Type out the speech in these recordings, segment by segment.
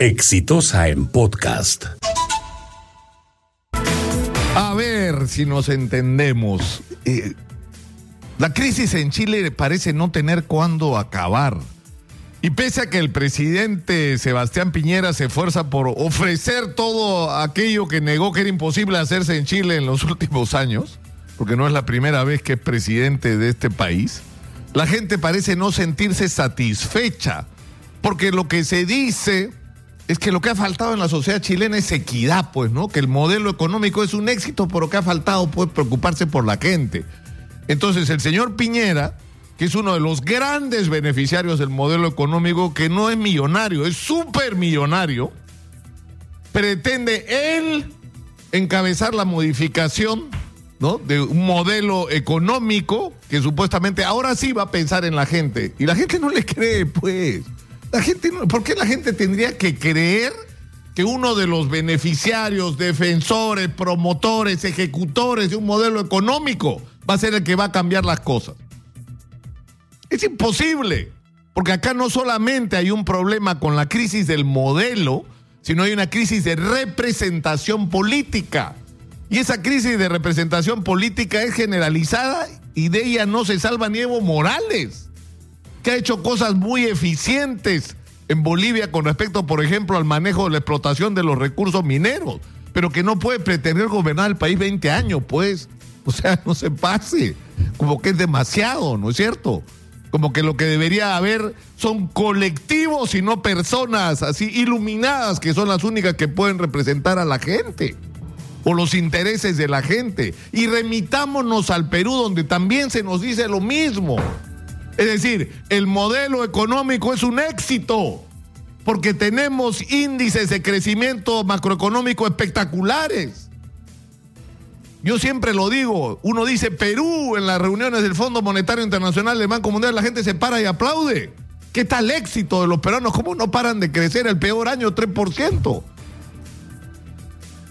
Exitosa en podcast. A ver si nos entendemos. Eh, la crisis en Chile parece no tener cuándo acabar. Y pese a que el presidente Sebastián Piñera se esfuerza por ofrecer todo aquello que negó que era imposible hacerse en Chile en los últimos años, porque no es la primera vez que es presidente de este país, la gente parece no sentirse satisfecha, porque lo que se dice es que lo que ha faltado en la sociedad chilena es equidad, pues, ¿no? Que el modelo económico es un éxito, pero que ha faltado, pues, preocuparse por la gente. Entonces, el señor Piñera, que es uno de los grandes beneficiarios del modelo económico, que no es millonario, es súper millonario, pretende él encabezar la modificación ¿no? de un modelo económico que supuestamente ahora sí va a pensar en la gente. Y la gente no le cree, pues. La gente, ¿por qué la gente tendría que creer que uno de los beneficiarios, defensores, promotores, ejecutores de un modelo económico va a ser el que va a cambiar las cosas? Es imposible, porque acá no solamente hay un problema con la crisis del modelo, sino hay una crisis de representación política. Y esa crisis de representación política es generalizada y de ella no se salva ni Evo Morales que ha hecho cosas muy eficientes en Bolivia con respecto, por ejemplo, al manejo de la explotación de los recursos mineros, pero que no puede pretender gobernar el país 20 años, pues. O sea, no se pase. Como que es demasiado, ¿no es cierto? Como que lo que debería haber son colectivos y no personas así iluminadas que son las únicas que pueden representar a la gente o los intereses de la gente. Y remitámonos al Perú donde también se nos dice lo mismo. Es decir, el modelo económico es un éxito porque tenemos índices de crecimiento macroeconómico espectaculares. Yo siempre lo digo, uno dice Perú en las reuniones del Fondo Monetario Internacional del Banco Mundial, la gente se para y aplaude. ¿Qué tal éxito de los peruanos? ¿Cómo no paran de crecer el peor año 3%?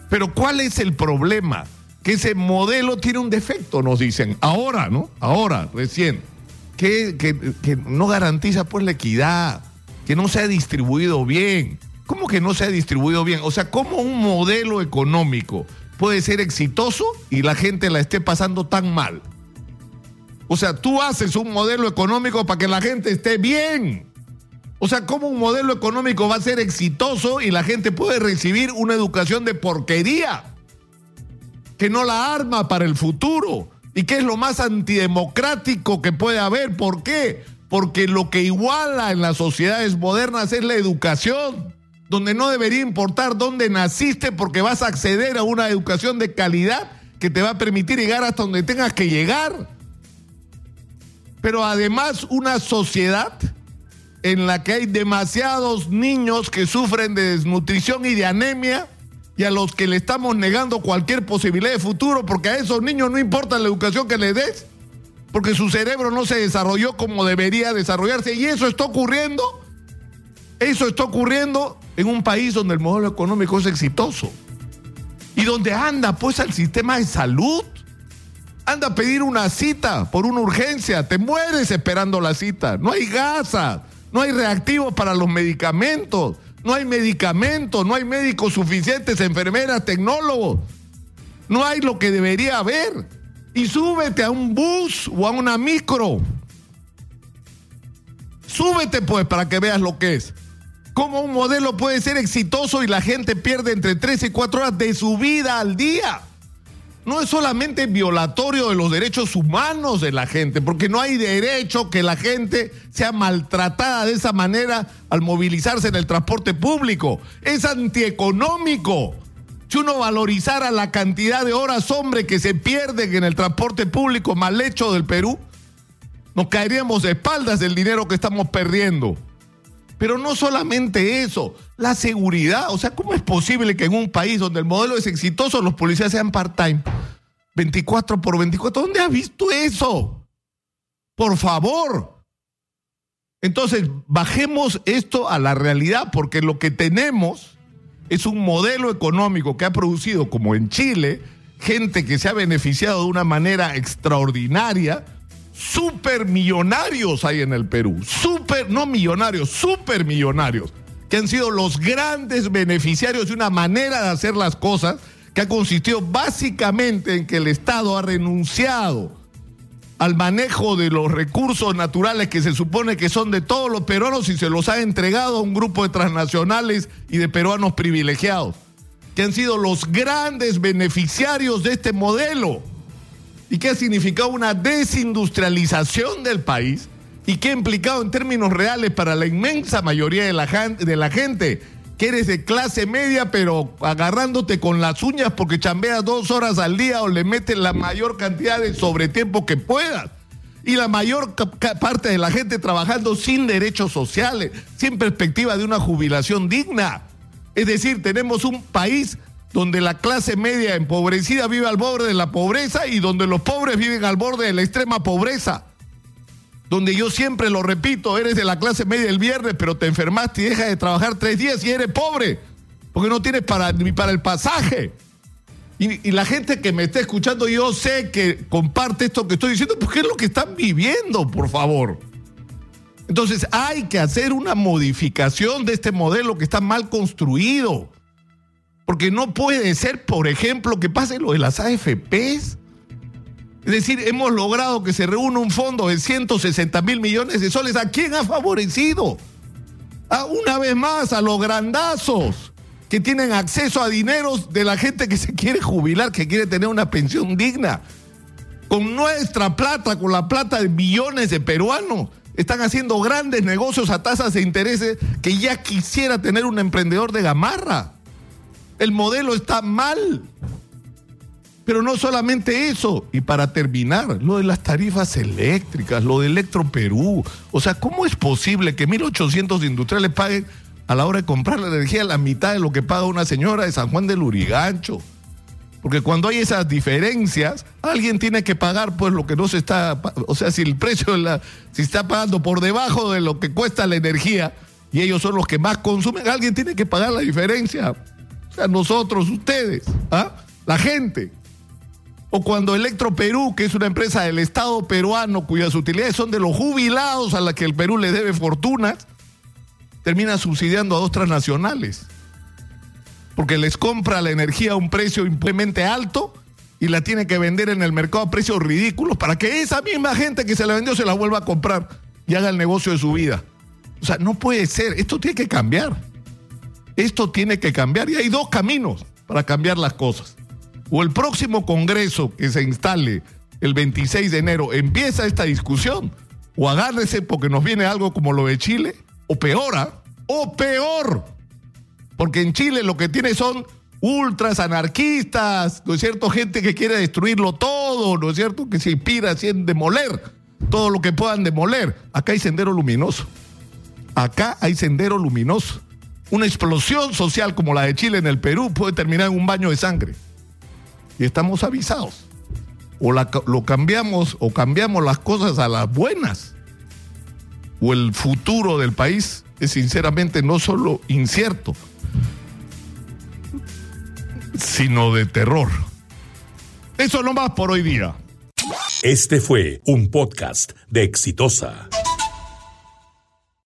Pero ¿cuál es el problema? Que ese modelo tiene un defecto, nos dicen. Ahora, ¿no? Ahora, recién que, no garantiza pues la equidad, que no se ha distribuido bien. ¿Cómo que no se ha distribuido bien? O sea, ¿cómo un modelo económico puede ser exitoso y la gente la esté pasando tan mal? O sea, tú haces un modelo económico para que la gente esté bien. O sea, ¿cómo un modelo económico va a ser exitoso y la gente puede recibir una educación de porquería? Que no la arma para el futuro y que es lo más antidemocrático que puede haber. ¿Por qué? Porque lo que iguala en las sociedades modernas es la educación, donde no debería importar dónde naciste porque vas a acceder a una educación de calidad que te va a permitir llegar hasta donde tengas que llegar. Pero además una sociedad en la que hay demasiados niños que sufren de desnutrición y de anemia y a los que le estamos negando cualquier posibilidad de futuro, porque a esos niños no importa la educación que les des, porque su cerebro no se desarrolló como debería desarrollarse. Y eso está ocurriendo, eso está ocurriendo en un país donde el modelo económico es exitoso. Y donde anda pues el sistema de salud. Anda a pedir una cita por una urgencia, te mueres esperando la cita. No hay gasas, no hay reactivos para los medicamentos no hay medicamentos, no hay médicos suficientes, enfermeras, tecnólogos. No hay lo que debería haber. Y súbete a un bus o a una micro. Súbete pues para que veas lo que es. Cómo un modelo puede ser exitoso y la gente pierde entre 3 y 4 horas de su vida al día no es solamente violatorio de los derechos humanos de la gente, porque no hay derecho que la gente sea maltratada de esa manera al movilizarse en el transporte público. Es antieconómico. Si uno valorizara la cantidad de horas, hombre, que se pierden en el transporte público mal hecho del Perú, nos caeríamos de espaldas del dinero que estamos perdiendo. Pero no solamente eso, la seguridad. O sea, ¿cómo es posible que en un país donde el modelo es exitoso los policías sean part-time? 24 por 24. ¿Dónde has visto eso? Por favor. Entonces, bajemos esto a la realidad, porque lo que tenemos es un modelo económico que ha producido, como en Chile, gente que se ha beneficiado de una manera extraordinaria super millonarios hay en el Perú. Super, no millonarios, super millonarios. que han sido los grandes beneficiarios de una manera de hacer las cosas que ha consistido básicamente en que el Estado ha renunciado al manejo de los recursos naturales que se supone que son de todos los peruanos y se los ha entregado a un grupo de transnacionales y de peruanos privilegiados, que han sido los grandes beneficiarios de este modelo y que ha significado una desindustrialización del país y que ha implicado en términos reales para la inmensa mayoría de la, de la gente que eres de clase media, pero agarrándote con las uñas porque chambeas dos horas al día o le metes la mayor cantidad de sobretiempo que puedas. Y la mayor parte de la gente trabajando sin derechos sociales, sin perspectiva de una jubilación digna. Es decir, tenemos un país donde la clase media empobrecida vive al borde de la pobreza y donde los pobres viven al borde de la extrema pobreza donde yo siempre lo repito, eres de la clase media el viernes, pero te enfermaste y dejas de trabajar tres días y eres pobre, porque no tienes para, ni para el pasaje. Y, y, la gente que me está escuchando, yo sé que comparte esto que estoy diciendo, porque es lo que están viviendo, por favor. Entonces hay que hacer una modificación de este modelo que está mal construido. Porque no puede ser, por ejemplo, que pase lo de las AFPs es decir, hemos logrado que se reúna un fondo de 160 mil millones de soles. ¿A quién ha favorecido? Una vez más, a los grandazos que tienen acceso a dineros de la gente que se quiere jubilar, que quiere tener una pensión digna. Con nuestra plata, con la plata de millones de peruanos, están haciendo grandes negocios a tasas de intereses que ya quisiera tener un emprendedor de gamarra. El modelo está mal. Pero no solamente eso, y para terminar, lo de las tarifas eléctricas, lo de Electro Perú. O sea, ¿cómo es posible que 1.800 industriales paguen a la hora de comprar la energía la mitad de lo que paga una señora de San Juan del Urigancho? Porque cuando hay esas diferencias, alguien tiene que pagar pues lo que no se está, o sea, si el precio de la, si está pagando por debajo de lo que cuesta la energía y ellos son los que más consumen, alguien tiene que pagar la diferencia. Sea, nosotros, ustedes, ¿ah? la gente. O cuando Electro Perú, que es una empresa del Estado peruano cuyas utilidades son de los jubilados a la que el Perú le debe fortunas, termina subsidiando a dos transnacionales. Porque les compra la energía a un precio implemente alto y la tiene que vender en el mercado a precios ridículos para que esa misma gente que se la vendió se la vuelva a comprar y haga el negocio de su vida. O sea, no puede ser. Esto tiene que cambiar. Esto tiene que cambiar y hay dos caminos para cambiar las cosas o el próximo Congreso que se instale el 26 de enero empieza esta discusión, o agárrese porque nos viene algo como lo de Chile, o peor, ¿ah? o peor, porque en Chile lo que tiene son ultras anarquistas, ¿no es cierto? Gente que quiere destruirlo todo, ¿no es cierto? Que se inspira así en demoler todo lo que puedan demoler. Acá hay sendero luminoso. Acá hay sendero luminoso. Una explosión social como la de Chile en el Perú puede terminar en un baño de sangre y estamos avisados. O lo cambiamos o cambiamos las cosas a las buenas. O el futuro del país es sinceramente no solo incierto, sino de terror. Eso no más por hoy día. Este fue un podcast de Exitosa.